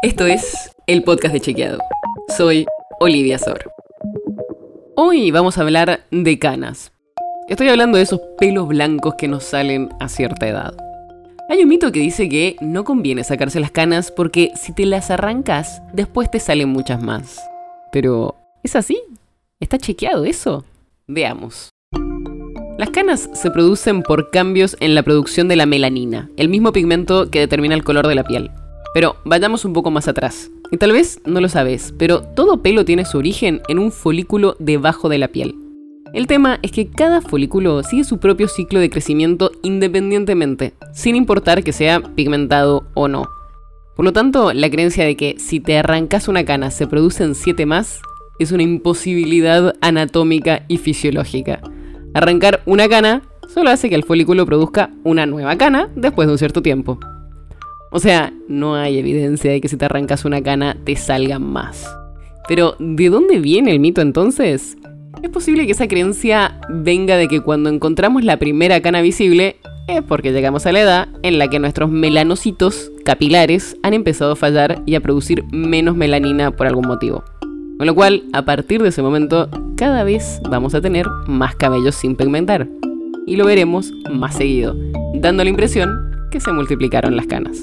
Esto es el podcast de Chequeado. Soy Olivia Sor. Hoy vamos a hablar de canas. Estoy hablando de esos pelos blancos que nos salen a cierta edad. Hay un mito que dice que no conviene sacarse las canas porque si te las arrancas, después te salen muchas más. Pero, ¿es así? ¿Está chequeado eso? Veamos. Las canas se producen por cambios en la producción de la melanina, el mismo pigmento que determina el color de la piel. Pero vayamos un poco más atrás. Y tal vez no lo sabes, pero todo pelo tiene su origen en un folículo debajo de la piel. El tema es que cada folículo sigue su propio ciclo de crecimiento independientemente, sin importar que sea pigmentado o no. Por lo tanto, la creencia de que si te arrancas una cana se producen 7 más es una imposibilidad anatómica y fisiológica. Arrancar una cana solo hace que el folículo produzca una nueva cana después de un cierto tiempo. O sea, no hay evidencia de que si te arrancas una cana te salgan más. Pero, ¿de dónde viene el mito entonces? Es posible que esa creencia venga de que cuando encontramos la primera cana visible es porque llegamos a la edad en la que nuestros melanocitos capilares han empezado a fallar y a producir menos melanina por algún motivo. Con lo cual, a partir de ese momento, cada vez vamos a tener más cabellos sin pigmentar. Y lo veremos más seguido, dando la impresión que se multiplicaron las canas.